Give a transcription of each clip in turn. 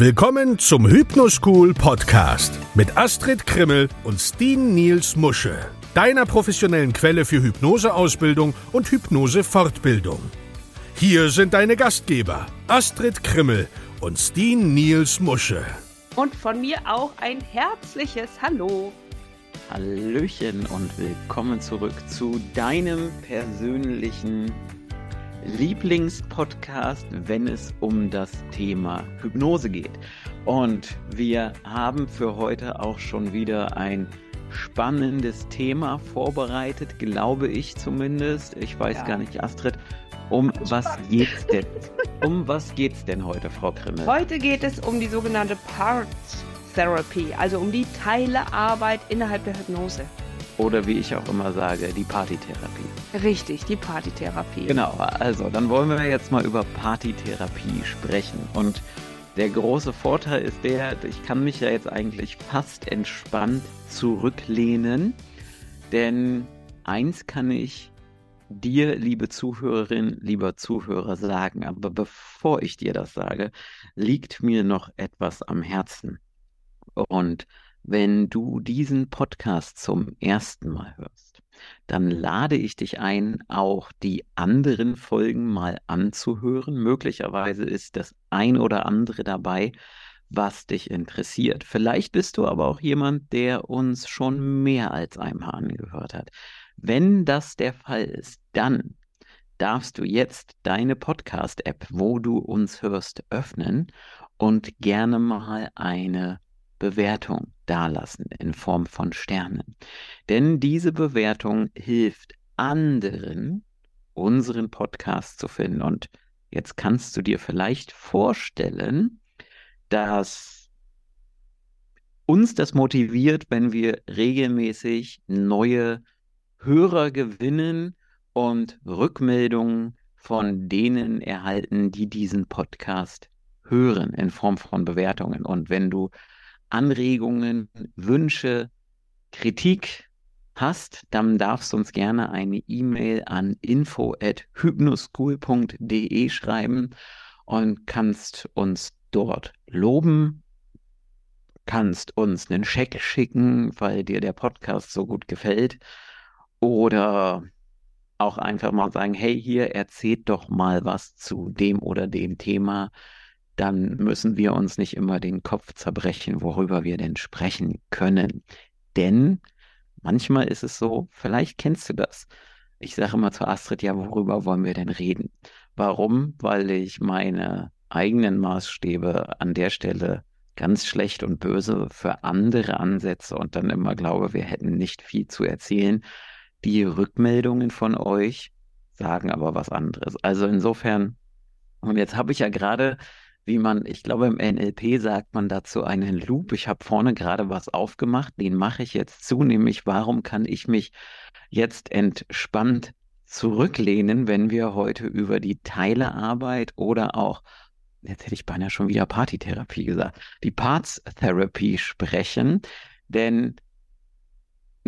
Willkommen zum Hypnoschool Podcast mit Astrid Krimmel und Steen Niels Musche, deiner professionellen Quelle für Hypnoseausbildung und Hypnosefortbildung. Hier sind deine Gastgeber Astrid Krimmel und Steen Niels Musche. Und von mir auch ein herzliches Hallo. Hallöchen und willkommen zurück zu deinem persönlichen Lieblingspodcast, wenn es um das Thema Hypnose geht. Und wir haben für heute auch schon wieder ein spannendes Thema vorbereitet, glaube ich zumindest. Ich weiß ja. gar nicht, Astrid, um was geht's denn? Um was geht's denn heute, Frau Krimmel? Heute geht es um die sogenannte Parts Therapy, also um die Teilearbeit innerhalb der Hypnose. Oder wie ich auch immer sage, die Partytherapie. Richtig, die Partytherapie. Genau, also dann wollen wir jetzt mal über Partytherapie sprechen. Und der große Vorteil ist der, ich kann mich ja jetzt eigentlich fast entspannt zurücklehnen, denn eins kann ich dir, liebe Zuhörerin, lieber Zuhörer, sagen. Aber bevor ich dir das sage, liegt mir noch etwas am Herzen. Und wenn du diesen Podcast zum ersten Mal hörst, dann lade ich dich ein, auch die anderen Folgen mal anzuhören. Möglicherweise ist das ein oder andere dabei, was dich interessiert. Vielleicht bist du aber auch jemand, der uns schon mehr als einmal angehört hat. Wenn das der Fall ist, dann darfst du jetzt deine Podcast-App, wo du uns hörst, öffnen und gerne mal eine Bewertung dalassen in Form von Sternen. Denn diese Bewertung hilft anderen, unseren Podcast zu finden. Und jetzt kannst du dir vielleicht vorstellen, dass uns das motiviert, wenn wir regelmäßig neue Hörer gewinnen und Rückmeldungen von denen erhalten, die diesen Podcast hören in Form von Bewertungen. Und wenn du Anregungen, Wünsche, Kritik hast, dann darfst du uns gerne eine E-Mail an info@hypnoschool.de schreiben und kannst uns dort loben, kannst uns einen Scheck schicken, weil dir der Podcast so gut gefällt oder auch einfach mal sagen, hey, hier erzählt doch mal was zu dem oder dem Thema dann müssen wir uns nicht immer den Kopf zerbrechen, worüber wir denn sprechen können. Denn manchmal ist es so, vielleicht kennst du das. Ich sage immer zu Astrid, ja, worüber wollen wir denn reden? Warum? Weil ich meine eigenen Maßstäbe an der Stelle ganz schlecht und böse für andere ansetze und dann immer glaube, wir hätten nicht viel zu erzählen. Die Rückmeldungen von euch sagen aber was anderes. Also insofern, und jetzt habe ich ja gerade wie man, ich glaube, im NLP sagt man dazu einen Loop. Ich habe vorne gerade was aufgemacht, den mache ich jetzt zu, nämlich warum kann ich mich jetzt entspannt zurücklehnen, wenn wir heute über die Teilearbeit oder auch, jetzt hätte ich beinahe schon wieder Partytherapie gesagt, die Parts Therapy sprechen. Denn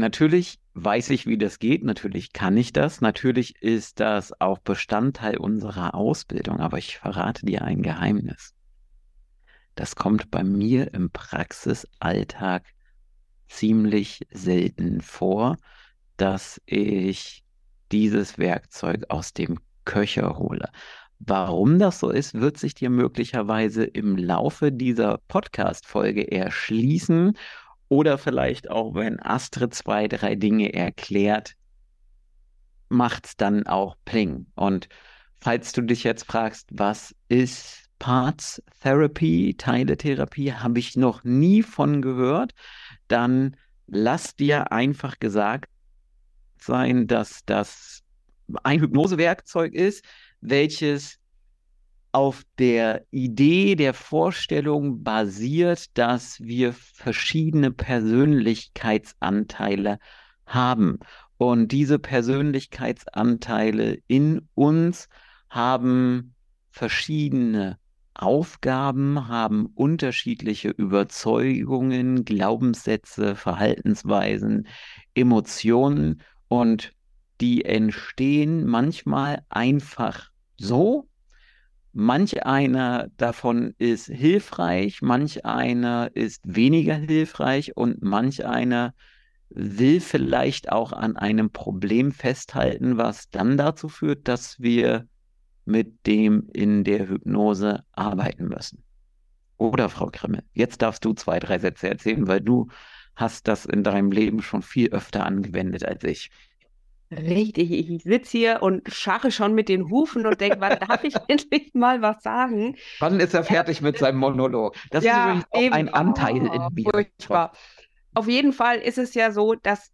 natürlich weiß ich, wie das geht, natürlich kann ich das, natürlich ist das auch Bestandteil unserer Ausbildung, aber ich verrate dir ein Geheimnis. Das kommt bei mir im Praxisalltag ziemlich selten vor, dass ich dieses Werkzeug aus dem Köcher hole. Warum das so ist, wird sich dir möglicherweise im Laufe dieser Podcast-Folge erschließen oder vielleicht auch, wenn Astrid zwei, drei Dinge erklärt, macht es dann auch Pling. Und falls du dich jetzt fragst, was ist Parts Therapy, Teiletherapie, habe ich noch nie von gehört, dann lass dir einfach gesagt sein, dass das ein Hypnosewerkzeug ist, welches auf der Idee der Vorstellung basiert, dass wir verschiedene Persönlichkeitsanteile haben. Und diese Persönlichkeitsanteile in uns haben verschiedene Aufgaben, haben unterschiedliche Überzeugungen, Glaubenssätze, Verhaltensweisen, Emotionen und die entstehen manchmal einfach so manch einer davon ist hilfreich, manch einer ist weniger hilfreich und manch einer will vielleicht auch an einem Problem festhalten, was dann dazu führt, dass wir mit dem in der Hypnose arbeiten müssen. Oder Frau Krimmel, jetzt darfst du zwei, drei Sätze erzählen, weil du hast das in deinem Leben schon viel öfter angewendet als ich. Richtig, ich sitze hier und scharre schon mit den Hufen und denke, wann darf ich endlich mal was sagen? Wann ist er fertig mit seinem Monolog? Das ja, ist übrigens auch ein Anteil oh, in mir. Furchtbar. Auf jeden Fall ist es ja so, dass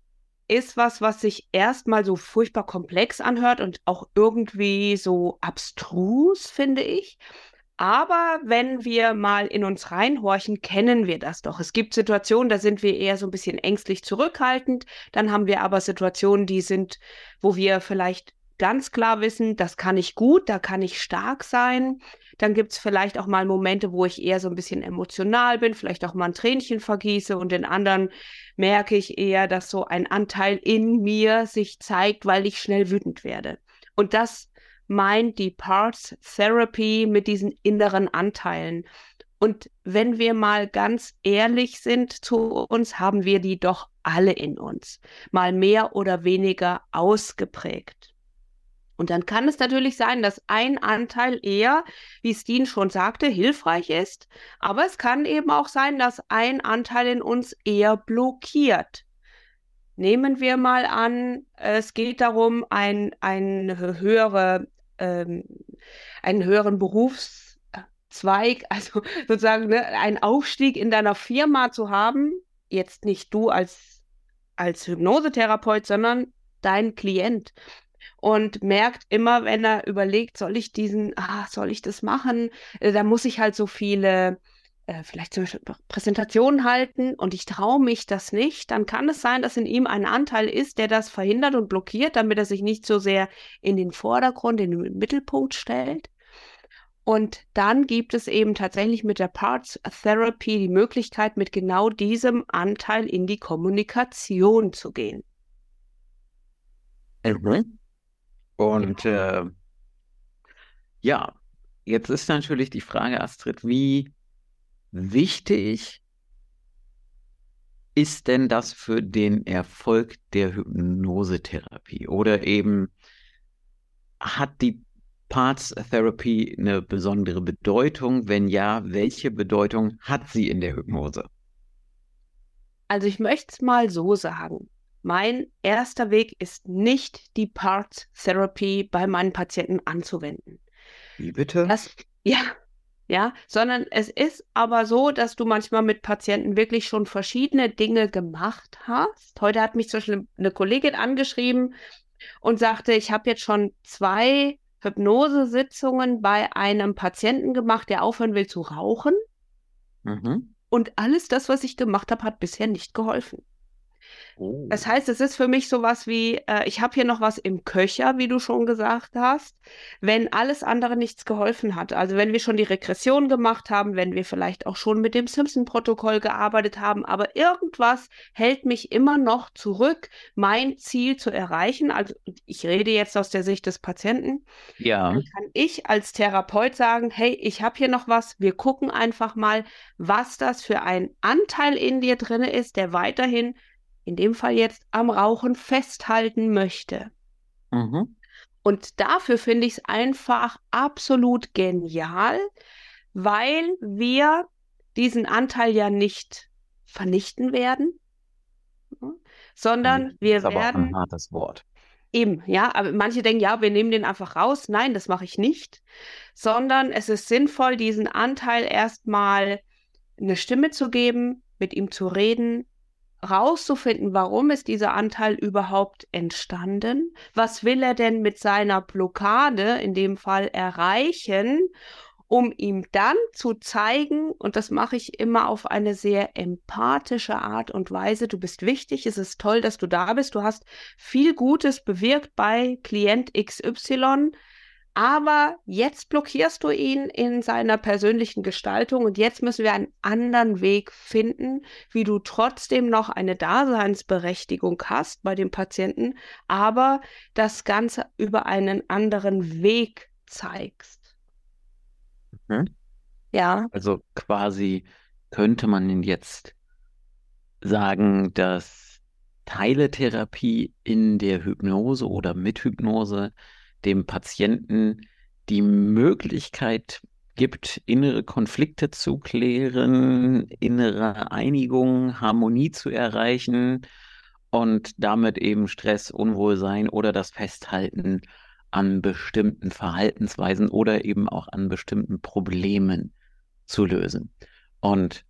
ist was, was sich erstmal so furchtbar komplex anhört und auch irgendwie so abstrus, finde ich. Aber wenn wir mal in uns reinhorchen, kennen wir das doch. Es gibt Situationen, da sind wir eher so ein bisschen ängstlich zurückhaltend. Dann haben wir aber Situationen, die sind, wo wir vielleicht ganz klar wissen, das kann ich gut, da kann ich stark sein. Dann gibt es vielleicht auch mal Momente, wo ich eher so ein bisschen emotional bin, vielleicht auch mal ein Tränchen vergieße und in anderen merke ich eher, dass so ein Anteil in mir sich zeigt, weil ich schnell wütend werde. Und das meint die Parts Therapy mit diesen inneren Anteilen. Und wenn wir mal ganz ehrlich sind zu uns, haben wir die doch alle in uns, mal mehr oder weniger ausgeprägt. Und dann kann es natürlich sein, dass ein Anteil eher, wie Steen schon sagte, hilfreich ist, aber es kann eben auch sein, dass ein Anteil in uns eher blockiert. Nehmen wir mal an, es geht darum, ein, ein höhere ähm, einen höheren Berufszweig, also sozusagen ne, einen Aufstieg in deiner Firma zu haben, jetzt nicht du als, als Hypnosetherapeut, sondern dein Klient. Und merkt immer, wenn er überlegt, soll ich diesen, ah, soll ich das machen? Äh, da muss ich halt so viele äh, vielleicht zum Beispiel Präsentationen halten und ich traue mich das nicht, dann kann es sein, dass in ihm ein Anteil ist, der das verhindert und blockiert, damit er sich nicht so sehr in den Vordergrund, in den Mittelpunkt stellt. Und dann gibt es eben tatsächlich mit der Parts Therapy die Möglichkeit, mit genau diesem Anteil in die Kommunikation zu gehen. Mhm. Und äh, ja, jetzt ist natürlich die Frage, Astrid, wie wichtig ist denn das für den Erfolg der Hypnosetherapie? Oder eben hat die Parts Therapy eine besondere Bedeutung? Wenn ja, welche Bedeutung hat sie in der Hypnose? Also ich möchte es mal so sagen. Mein erster Weg ist nicht die Parts Therapy bei meinen Patienten anzuwenden. Wie bitte? Das, ja, ja, sondern es ist aber so, dass du manchmal mit Patienten wirklich schon verschiedene Dinge gemacht hast. Heute hat mich zum Beispiel eine Kollegin angeschrieben und sagte, ich habe jetzt schon zwei Hypnosesitzungen bei einem Patienten gemacht, der aufhören will zu rauchen. Mhm. Und alles das, was ich gemacht habe, hat bisher nicht geholfen. Oh. Das heißt, es ist für mich sowas wie, äh, ich habe hier noch was im Köcher, wie du schon gesagt hast, wenn alles andere nichts geholfen hat. Also wenn wir schon die Regression gemacht haben, wenn wir vielleicht auch schon mit dem Simpson-Protokoll gearbeitet haben, aber irgendwas hält mich immer noch zurück, mein Ziel zu erreichen. Also ich rede jetzt aus der Sicht des Patienten. Ja. Dann kann ich als Therapeut sagen, hey, ich habe hier noch was, wir gucken einfach mal, was das für ein Anteil in dir drin ist, der weiterhin in dem Fall jetzt am Rauchen festhalten möchte. Mhm. Und dafür finde ich es einfach absolut genial, weil wir diesen Anteil ja nicht vernichten werden, sondern wir das ist werden. Aber auch ein hartes Wort. Eben, ja, aber manche denken, ja, wir nehmen den einfach raus. Nein, das mache ich nicht, sondern es ist sinnvoll, diesen Anteil erstmal eine Stimme zu geben, mit ihm zu reden, rauszufinden, warum ist dieser Anteil überhaupt entstanden? Was will er denn mit seiner Blockade in dem Fall erreichen? um ihm dann zu zeigen, und das mache ich immer auf eine sehr empathische Art und Weise, du bist wichtig, es ist toll, dass du da bist, du hast viel Gutes bewirkt bei Klient XY, aber jetzt blockierst du ihn in seiner persönlichen Gestaltung und jetzt müssen wir einen anderen Weg finden, wie du trotzdem noch eine Daseinsberechtigung hast bei dem Patienten, aber das Ganze über einen anderen Weg zeigst. Hm? Ja. Also quasi könnte man jetzt sagen, dass Teiletherapie in der Hypnose oder mit Hypnose dem Patienten die Möglichkeit gibt, innere Konflikte zu klären, innere Einigung, Harmonie zu erreichen und damit eben Stress, Unwohlsein oder das Festhalten an bestimmten Verhaltensweisen oder eben auch an bestimmten Problemen zu lösen. Und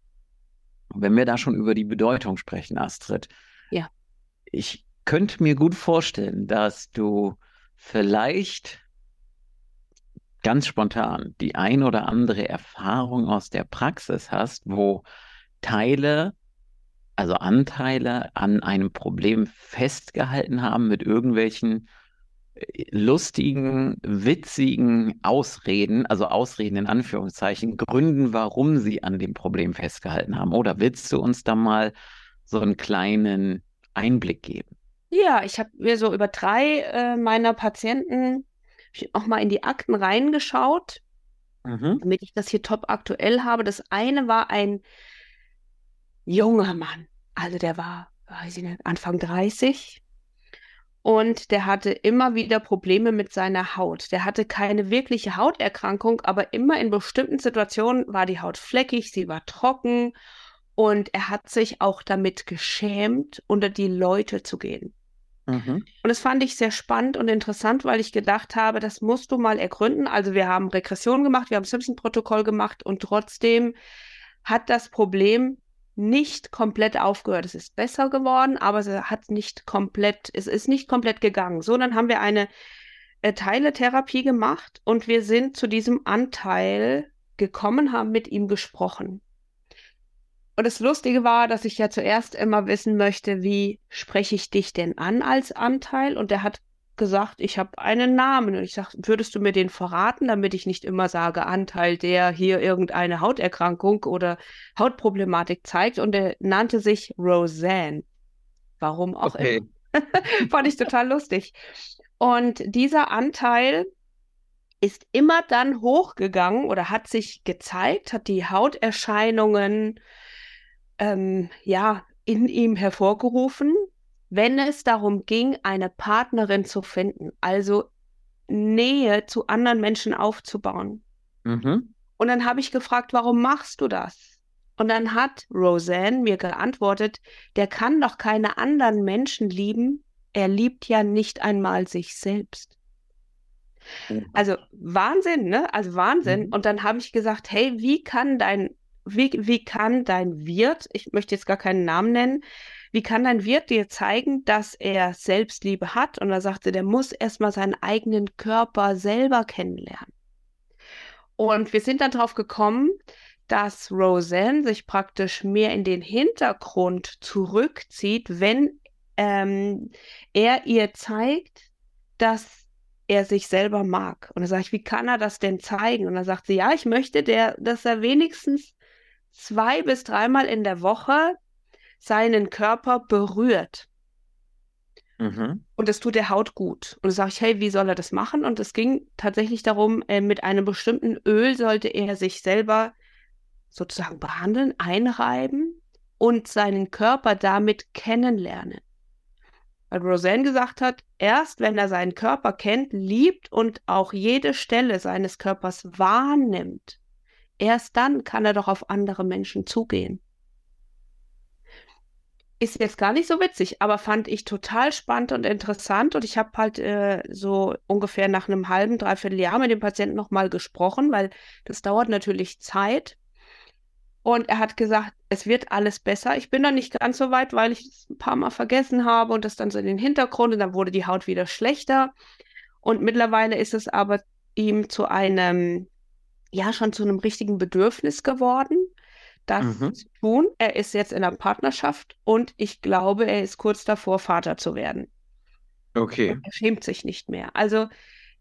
wenn wir da schon über die Bedeutung sprechen, Astrid, ja. ich könnte mir gut vorstellen, dass du vielleicht ganz spontan die ein oder andere Erfahrung aus der Praxis hast, wo Teile, also Anteile an einem Problem festgehalten haben mit irgendwelchen lustigen, witzigen Ausreden, also Ausreden in Anführungszeichen, Gründen, warum sie an dem Problem festgehalten haben. Oder willst du uns da mal so einen kleinen Einblick geben? Ja, ich habe mir so über drei äh, meiner Patienten auch mal in die Akten reingeschaut, mhm. damit ich das hier top aktuell habe. Das eine war ein junger Mann, also der war, weiß ich nicht, Anfang 30, und der hatte immer wieder Probleme mit seiner Haut. Der hatte keine wirkliche Hauterkrankung, aber immer in bestimmten Situationen war die Haut fleckig, sie war trocken und er hat sich auch damit geschämt, unter die Leute zu gehen. Mhm. Und das fand ich sehr spannend und interessant, weil ich gedacht habe, das musst du mal ergründen. Also wir haben Regression gemacht, wir haben Simpson-Protokoll gemacht und trotzdem hat das Problem nicht komplett aufgehört. Es ist besser geworden, aber es hat nicht komplett, es ist nicht komplett gegangen. So, dann haben wir eine äh, Teiletherapie gemacht und wir sind zu diesem Anteil gekommen, haben mit ihm gesprochen. Und das Lustige war, dass ich ja zuerst immer wissen möchte, wie spreche ich dich denn an als Anteil? Und er hat gesagt, ich habe einen Namen und ich sage, würdest du mir den verraten, damit ich nicht immer sage, Anteil, der hier irgendeine Hauterkrankung oder Hautproblematik zeigt und er nannte sich Roseanne. Warum auch okay. immer. Fand ich total lustig. Und dieser Anteil ist immer dann hochgegangen oder hat sich gezeigt, hat die Hauterscheinungen ähm, ja in ihm hervorgerufen, wenn es darum ging, eine Partnerin zu finden, also Nähe zu anderen Menschen aufzubauen. Mhm. Und dann habe ich gefragt, warum machst du das? Und dann hat Roseanne mir geantwortet, der kann doch keine anderen Menschen lieben, er liebt ja nicht einmal sich selbst. Mhm. Also Wahnsinn, ne? Also Wahnsinn. Mhm. Und dann habe ich gesagt, hey, wie kann dein, wie, wie kann dein Wirt, ich möchte jetzt gar keinen Namen nennen, wie kann dein Wirt dir zeigen, dass er Selbstliebe hat? Und er sagte, der muss erstmal seinen eigenen Körper selber kennenlernen. Und wir sind dann darauf gekommen, dass Roseanne sich praktisch mehr in den Hintergrund zurückzieht, wenn ähm, er ihr zeigt, dass er sich selber mag. Und dann sage ich, wie kann er das denn zeigen? Und dann sagt sie, ja, ich möchte, der, dass er wenigstens zwei bis dreimal in der Woche seinen Körper berührt. Mhm. Und das tut der Haut gut. Und da sage ich, hey, wie soll er das machen? Und es ging tatsächlich darum, äh, mit einem bestimmten Öl sollte er sich selber sozusagen behandeln, einreiben und seinen Körper damit kennenlernen. Weil Roseanne gesagt hat, erst wenn er seinen Körper kennt, liebt und auch jede Stelle seines Körpers wahrnimmt, erst dann kann er doch auf andere Menschen zugehen ist jetzt gar nicht so witzig, aber fand ich total spannend und interessant. Und ich habe halt äh, so ungefähr nach einem halben, dreiviertel Jahr mit dem Patienten nochmal gesprochen, weil das dauert natürlich Zeit. Und er hat gesagt, es wird alles besser. Ich bin noch nicht ganz so weit, weil ich es ein paar Mal vergessen habe und das dann so in den Hintergrund und dann wurde die Haut wieder schlechter. Und mittlerweile ist es aber ihm zu einem, ja, schon zu einem richtigen Bedürfnis geworden das mhm. zu tun. Er ist jetzt in einer Partnerschaft und ich glaube, er ist kurz davor, Vater zu werden. Okay. Und er schämt sich nicht mehr. Also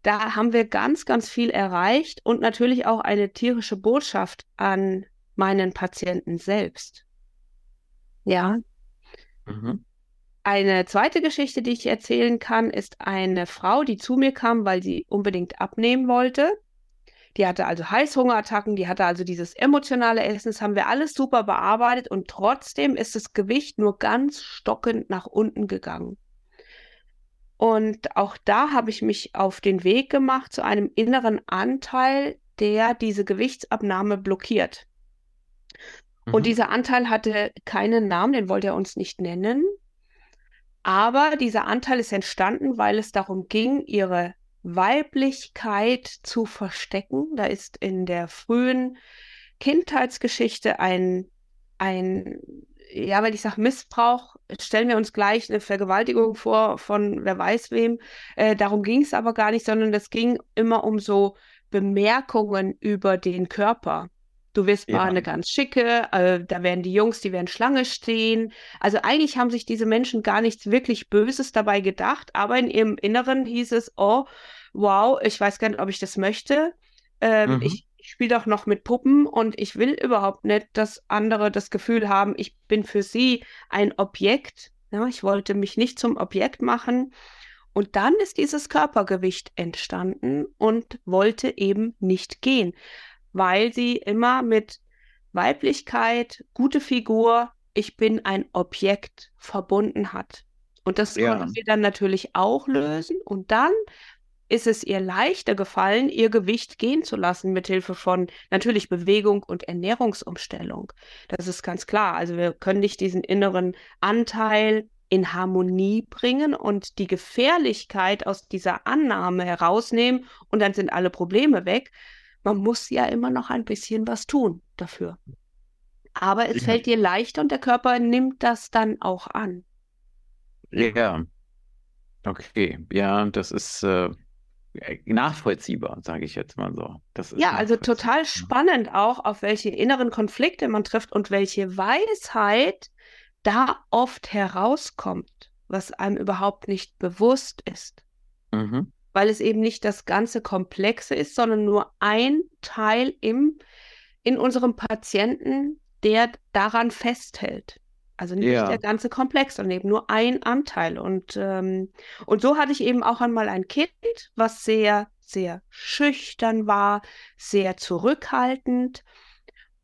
da haben wir ganz, ganz viel erreicht und natürlich auch eine tierische Botschaft an meinen Patienten selbst. Ja. Mhm. Eine zweite Geschichte, die ich erzählen kann, ist eine Frau, die zu mir kam, weil sie unbedingt abnehmen wollte. Die hatte also Heißhungerattacken, die hatte also dieses emotionale Essen. Das haben wir alles super bearbeitet und trotzdem ist das Gewicht nur ganz stockend nach unten gegangen. Und auch da habe ich mich auf den Weg gemacht zu einem inneren Anteil, der diese Gewichtsabnahme blockiert. Mhm. Und dieser Anteil hatte keinen Namen, den wollte er uns nicht nennen. Aber dieser Anteil ist entstanden, weil es darum ging, ihre Weiblichkeit zu verstecken. Da ist in der frühen Kindheitsgeschichte ein, ein ja, wenn ich sage Missbrauch, stellen wir uns gleich eine Vergewaltigung vor von wer weiß wem. Äh, darum ging es aber gar nicht, sondern es ging immer um so Bemerkungen über den Körper. Du wirst ja. mal eine ganz schicke, äh, da werden die Jungs, die werden Schlange stehen. Also eigentlich haben sich diese Menschen gar nichts wirklich Böses dabei gedacht, aber in ihrem Inneren hieß es, oh, wow, ich weiß gar nicht, ob ich das möchte. Ähm, mhm. Ich ich spiele doch noch mit Puppen und ich will überhaupt nicht, dass andere das Gefühl haben, ich bin für sie ein Objekt. Ja, ich wollte mich nicht zum Objekt machen. Und dann ist dieses Körpergewicht entstanden und wollte eben nicht gehen, weil sie immer mit Weiblichkeit, gute Figur, ich bin ein Objekt verbunden hat. Und das ja. konnten wir dann natürlich auch lösen. Und dann ist es ihr leichter gefallen, ihr Gewicht gehen zu lassen, mithilfe von natürlich Bewegung und Ernährungsumstellung. Das ist ganz klar. Also wir können nicht diesen inneren Anteil in Harmonie bringen und die Gefährlichkeit aus dieser Annahme herausnehmen und dann sind alle Probleme weg. Man muss ja immer noch ein bisschen was tun dafür. Aber es ja. fällt dir leichter und der Körper nimmt das dann auch an. Ja. Okay, ja, das ist äh, nachvollziehbar, sage ich jetzt mal so. ja, also total spannend auch, auf welche inneren Konflikte man trifft und welche Weisheit da oft herauskommt, was einem überhaupt nicht bewusst ist. Mhm. Weil es eben nicht das ganze Komplexe ist, sondern nur ein Teil im, in unserem Patienten, der daran festhält. Also nicht ja. der ganze Komplex, sondern eben nur ein Anteil. Und, ähm, und so hatte ich eben auch einmal ein Kind, was sehr, sehr schüchtern war, sehr zurückhaltend.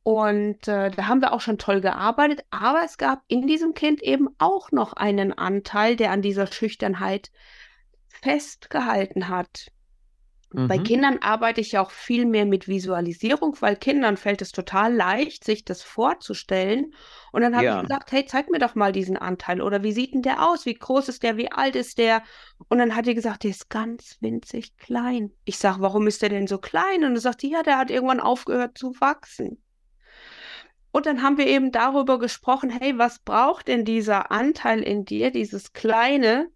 Und äh, da haben wir auch schon toll gearbeitet. Aber es gab in diesem Kind eben auch noch einen Anteil, der an dieser Schüchternheit festgehalten hat. Mhm. Bei Kindern arbeite ich ja auch viel mehr mit Visualisierung, weil Kindern fällt es total leicht, sich das vorzustellen. Und dann habe ja. ich gesagt, hey, zeig mir doch mal diesen Anteil. Oder wie sieht denn der aus? Wie groß ist der? Wie alt ist der? Und dann hat die gesagt, der ist ganz winzig klein. Ich sage, warum ist der denn so klein? Und dann sagt die, ja, der hat irgendwann aufgehört zu wachsen. Und dann haben wir eben darüber gesprochen, hey, was braucht denn dieser Anteil in dir, dieses kleine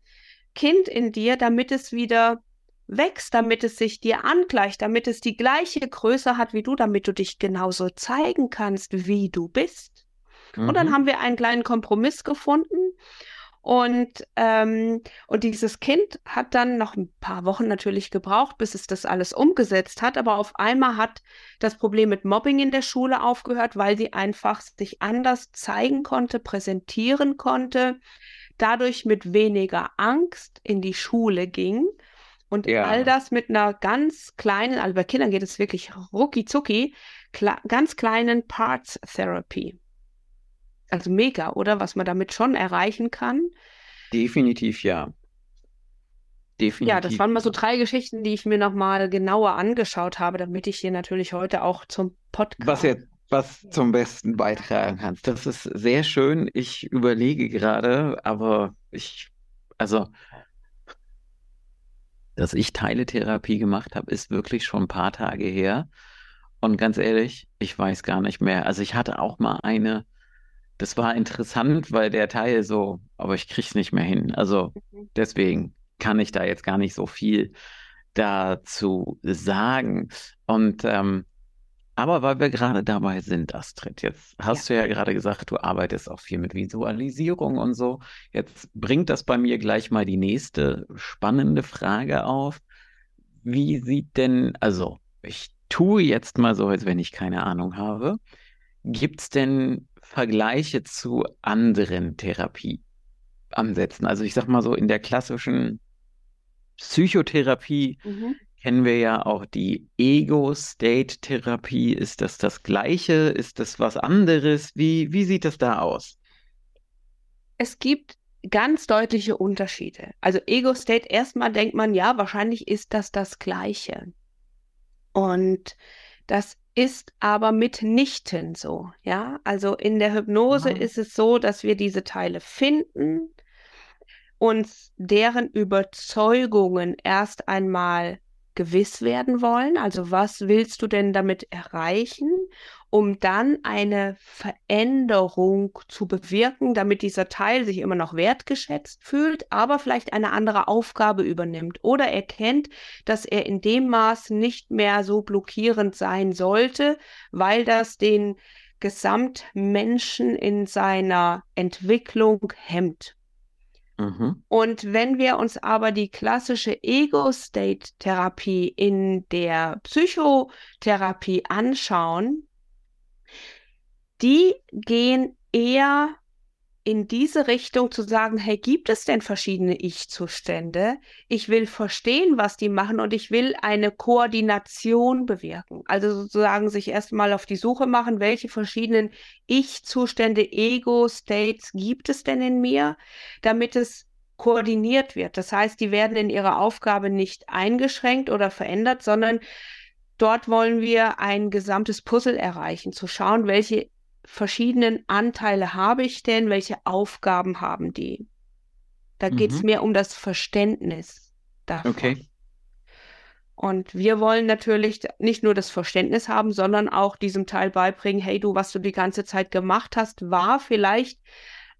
Kind in dir, damit es wieder wächst, damit es sich dir angleicht, damit es die gleiche Größe hat wie du, damit du dich genauso zeigen kannst, wie du bist. Mhm. Und dann mhm. haben wir einen kleinen Kompromiss gefunden. Und, ähm, und dieses Kind hat dann noch ein paar Wochen natürlich gebraucht, bis es das alles umgesetzt hat. Aber auf einmal hat das Problem mit Mobbing in der Schule aufgehört, weil sie einfach sich anders zeigen konnte, präsentieren konnte, dadurch mit weniger Angst in die Schule ging und ja. all das mit einer ganz kleinen, also bei Kindern geht es wirklich rucki zucki, ganz kleinen Parts Therapy. Also mega, oder? Was man damit schon erreichen kann. Definitiv ja. Definitiv. Ja, das waren mal so drei Geschichten, die ich mir nochmal genauer angeschaut habe, damit ich hier natürlich heute auch zum Podcast. Was jetzt was zum Besten beitragen kannst. Das ist sehr schön. Ich überlege gerade, aber ich, also dass ich Teiletherapie gemacht habe, ist wirklich schon ein paar Tage her. Und ganz ehrlich, ich weiß gar nicht mehr. Also ich hatte auch mal eine, das war interessant, weil der Teil so, aber ich krieg's nicht mehr hin. Also mhm. deswegen kann ich da jetzt gar nicht so viel dazu sagen. Und ähm, aber weil wir gerade dabei sind, Astrid, jetzt hast ja. du ja gerade gesagt, du arbeitest auch viel mit Visualisierung und so. Jetzt bringt das bei mir gleich mal die nächste spannende Frage auf. Wie sieht denn, also ich tue jetzt mal so, als wenn ich keine Ahnung habe. Gibt es denn Vergleiche zu anderen Therapieansätzen? Also ich sag mal so in der klassischen Psychotherapie mhm kennen wir ja auch die Ego-State-Therapie. Ist das das Gleiche? Ist das was anderes? Wie, wie sieht das da aus? Es gibt ganz deutliche Unterschiede. Also Ego-State, erstmal denkt man, ja, wahrscheinlich ist das das Gleiche. Und das ist aber mitnichten so, ja. Also in der Hypnose Ah. ist es so, dass wir diese Teile finden, uns deren Überzeugungen erst einmal gewiss werden wollen. Also was willst du denn damit erreichen, um dann eine Veränderung zu bewirken, damit dieser Teil sich immer noch wertgeschätzt fühlt, aber vielleicht eine andere Aufgabe übernimmt oder erkennt, dass er in dem Maß nicht mehr so blockierend sein sollte, weil das den Gesamtmenschen in seiner Entwicklung hemmt. Mhm. Und wenn wir uns aber die klassische Ego-State-Therapie in der Psychotherapie anschauen, die gehen eher in diese Richtung zu sagen, hey, gibt es denn verschiedene Ich-Zustände? Ich will verstehen, was die machen und ich will eine Koordination bewirken. Also sozusagen sich erstmal auf die Suche machen, welche verschiedenen Ich-Zustände, Ego-States gibt es denn in mir, damit es koordiniert wird. Das heißt, die werden in ihrer Aufgabe nicht eingeschränkt oder verändert, sondern dort wollen wir ein gesamtes Puzzle erreichen, zu schauen, welche verschiedenen Anteile habe ich denn, welche Aufgaben haben die. Da geht es mehr um das Verständnis davon. Okay. Und wir wollen natürlich nicht nur das Verständnis haben, sondern auch diesem Teil beibringen, hey du, was du die ganze Zeit gemacht hast, war vielleicht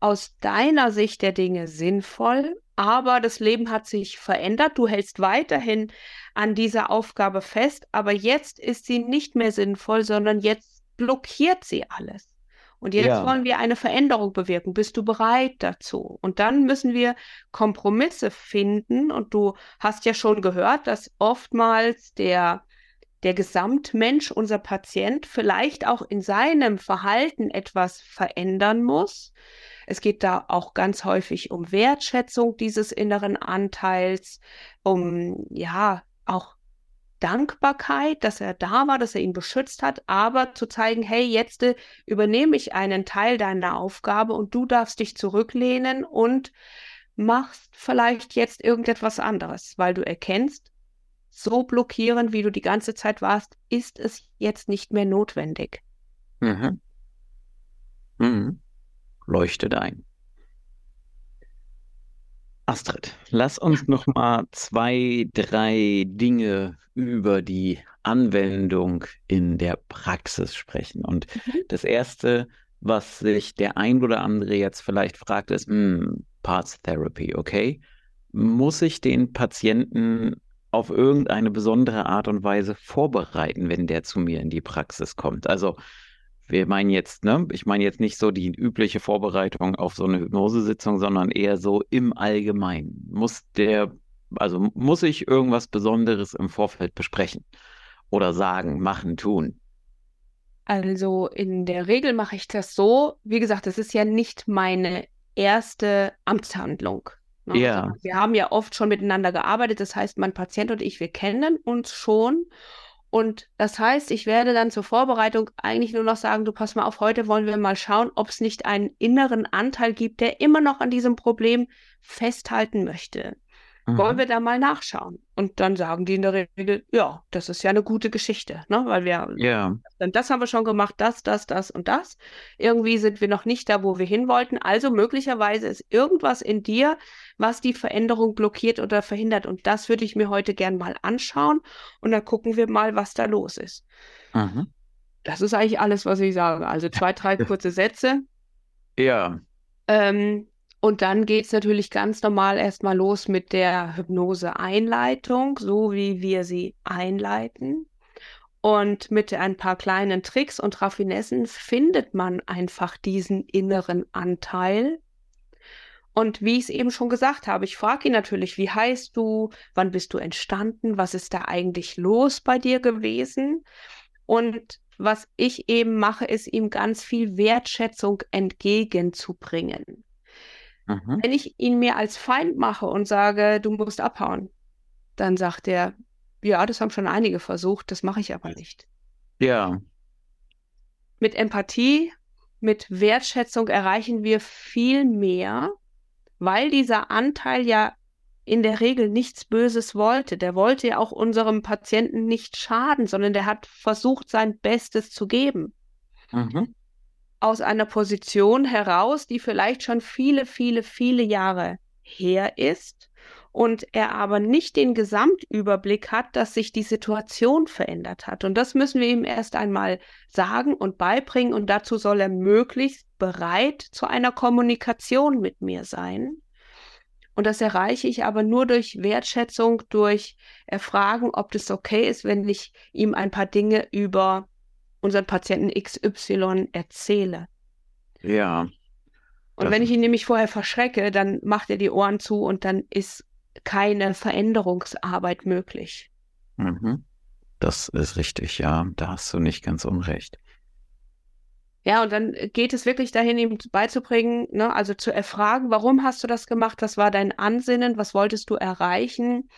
aus deiner Sicht der Dinge sinnvoll, aber das Leben hat sich verändert. Du hältst weiterhin an dieser Aufgabe fest, aber jetzt ist sie nicht mehr sinnvoll, sondern jetzt blockiert sie alles. Und jetzt Ja. wollen wir eine Veränderung bewirken. Bist du bereit dazu? Und dann müssen wir Kompromisse finden. Und du hast ja schon gehört, dass oftmals der, der Gesamtmensch, unser Patient, vielleicht auch in seinem Verhalten etwas verändern muss. Es geht da auch ganz häufig um Wertschätzung dieses inneren Anteils, um ja auch Dankbarkeit, dass er da war, dass er ihn beschützt hat, aber zu zeigen, hey, jetzt äh, übernehme ich einen Teil deiner Aufgabe und du darfst dich zurücklehnen und machst vielleicht jetzt irgendetwas anderes, weil du erkennst, so blockierend, wie du die ganze Zeit warst, ist es jetzt nicht mehr notwendig. Mhm. Mhm. Leuchtet ein. Astrid, lass uns noch mal zwei, drei Dinge über die Anwendung in der Praxis sprechen. Und Mhm. das erste, was sich der ein oder andere jetzt vielleicht fragt, ist, hm, Parts Therapy, okay? Muss ich den Patienten auf irgendeine besondere Art und Weise vorbereiten, wenn der zu mir in die Praxis kommt? Also, wir meinen jetzt, ne? Ich meine jetzt nicht so die übliche Vorbereitung auf so eine Hypnosesitzung, sondern eher so im Allgemeinen. Muss der, also muss ich irgendwas Besonderes im Vorfeld besprechen oder sagen, machen, tun? Also in der Regel mache ich das so, wie gesagt, das ist ja nicht meine erste Amtshandlung. ne? Ja. Wir haben ja oft schon miteinander gearbeitet, das heißt, mein Patient und ich, wir kennen uns schon. Und das heißt, ich werde dann zur Vorbereitung eigentlich nur noch sagen, du pass mal auf, heute wollen wir mal schauen, ob es nicht einen inneren Anteil gibt, der immer noch an diesem Problem festhalten möchte. Wollen Mhm. wir da mal nachschauen? Und dann sagen die in der Regel, ja, das ist ja eine gute Geschichte, ne? Weil wir Ja. dann das haben wir schon gemacht, das, das, das und das. Irgendwie sind wir noch nicht da, wo wir hin wollten. Also möglicherweise ist irgendwas in dir, was die Veränderung blockiert oder verhindert. Und das würde ich mir heute gern mal anschauen. Und dann gucken wir mal, was da los ist. Mhm. Das ist eigentlich alles, was ich sage. Also zwei, drei kurze Sätze. Ja. Ähm, und dann geht es natürlich ganz normal erstmal los mit der Hypnose-Einleitung, so wie wir sie einleiten. Und mit ein paar kleinen Tricks und Raffinessen findet man einfach diesen inneren Anteil. Und wie ich es eben schon gesagt habe, ich frage ihn natürlich, wie heißt du, wann bist du entstanden, was ist da eigentlich los bei dir gewesen? Und was ich eben mache, ist ihm ganz viel Wertschätzung entgegenzubringen. Mhm. Wenn ich ihn mir als Feind mache und sage, du musst abhauen, dann sagt er, Ja, das haben schon einige versucht, das mache ich aber nicht. Ja. Mit Empathie, mit Wertschätzung erreichen wir viel mehr, weil dieser Anteil ja in der Regel nichts Böses wollte. Der wollte ja auch unserem Patienten nicht schaden, sondern der hat versucht, sein Bestes zu geben. Mhm. Aus einer Position heraus, die vielleicht schon viele, viele, viele Jahre her ist und er aber nicht den Gesamtüberblick hat, dass sich die Situation verändert hat. Und das müssen wir ihm erst einmal sagen und beibringen und dazu soll er möglichst bereit zu einer Kommunikation mit mir sein. Und das erreiche ich aber nur durch Wertschätzung, durch Erfragen, ob das okay ist, wenn ich ihm ein paar Dinge über unseren Patienten XY erzähle. Ja. Und wenn ich ihn nämlich vorher verschrecke, dann macht er die Ohren zu und dann ist keine Veränderungsarbeit möglich. Mhm. Das ist richtig, ja. Da hast du nicht ganz unrecht. Ja, und dann geht es wirklich dahin, ihm beizubringen, ne, also zu erfragen, warum hast du das gemacht, was war dein Ansinnen, was wolltest du erreichen,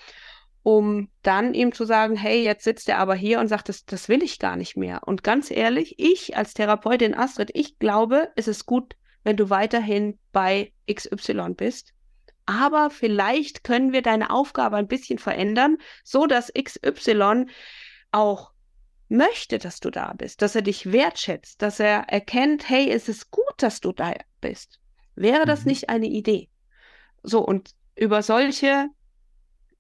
um dann ihm zu sagen, hey, jetzt sitzt er aber hier und sagt, das, das will ich gar nicht mehr. Und ganz ehrlich, ich als Therapeutin Astrid, ich glaube, es ist gut, wenn du weiterhin bei XY bist, aber vielleicht können wir deine Aufgabe ein bisschen verändern, so dass XY auch möchte, dass du da bist, dass er dich wertschätzt, dass er erkennt, hey, es ist gut, dass du da bist. Wäre das mhm. nicht eine Idee? So, und über solche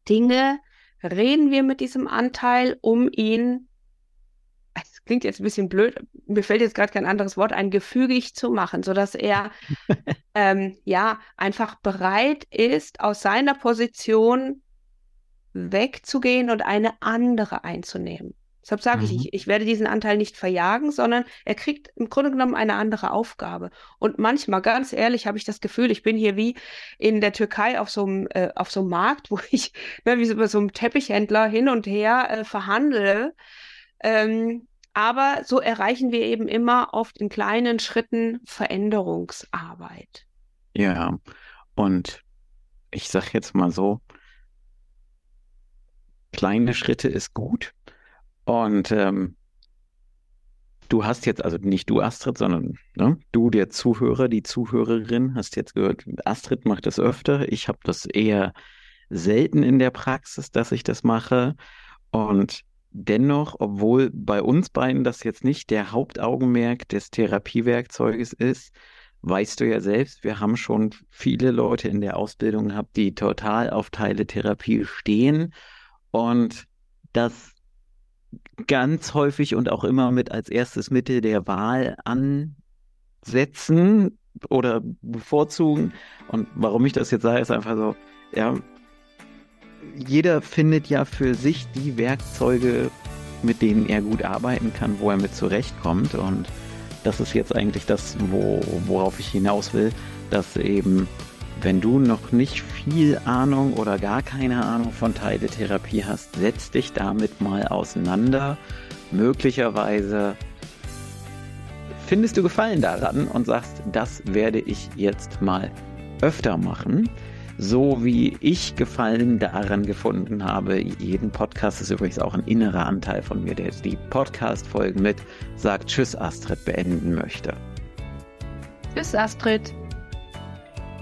Dinge reden wir mit diesem Anteil, um ihn es klingt jetzt ein bisschen blöd, mir fällt jetzt gerade kein anderes Wort ein, gefügig zu machen, sodass er ähm, ja einfach bereit ist, aus seiner Position wegzugehen und eine andere einzunehmen. Deshalb sage mhm. ich, ich, ich werde diesen Anteil nicht verjagen, sondern er kriegt im Grunde genommen eine andere Aufgabe. Und manchmal, ganz ehrlich, habe ich das Gefühl, ich bin hier wie in der Türkei auf so einem, äh, auf so einem Markt, wo ich ne, wie so, bei so einem Teppichhändler hin und her äh, verhandle. Ähm, aber so erreichen wir eben immer oft in kleinen Schritten Veränderungsarbeit. Ja, und ich sage jetzt mal so, kleine Schritte ist gut. Und ähm, du hast jetzt, also nicht du Astrid, sondern ne, du der Zuhörer, die Zuhörerin, hast jetzt gehört, Astrid macht das öfter. Ich habe das eher selten in der Praxis, dass ich das mache. Und Dennoch, obwohl bei uns beiden das jetzt nicht der Hauptaugenmerk des Therapiewerkzeuges ist, weißt du ja selbst, wir haben schon viele Leute in der Ausbildung gehabt, die total auf Teile-Therapie stehen und das ganz häufig und auch immer mit als erstes Mittel der Wahl ansetzen oder bevorzugen. Und warum ich das jetzt sage, ist einfach so, ja, jeder findet ja für sich die Werkzeuge, mit denen er gut arbeiten kann, wo er mit zurechtkommt. Und das ist jetzt eigentlich das, wo, worauf ich hinaus will, dass eben, wenn du noch nicht viel Ahnung oder gar keine Ahnung von Teiletherapie hast, setz dich damit mal auseinander. Möglicherweise findest du Gefallen daran und sagst, das werde ich jetzt mal öfter machen so wie ich Gefallen daran gefunden habe. Jeden Podcast ist übrigens auch ein innerer Anteil von mir, der die Podcast-Folgen mit Sagt Tschüss Astrid beenden möchte. Tschüss Astrid.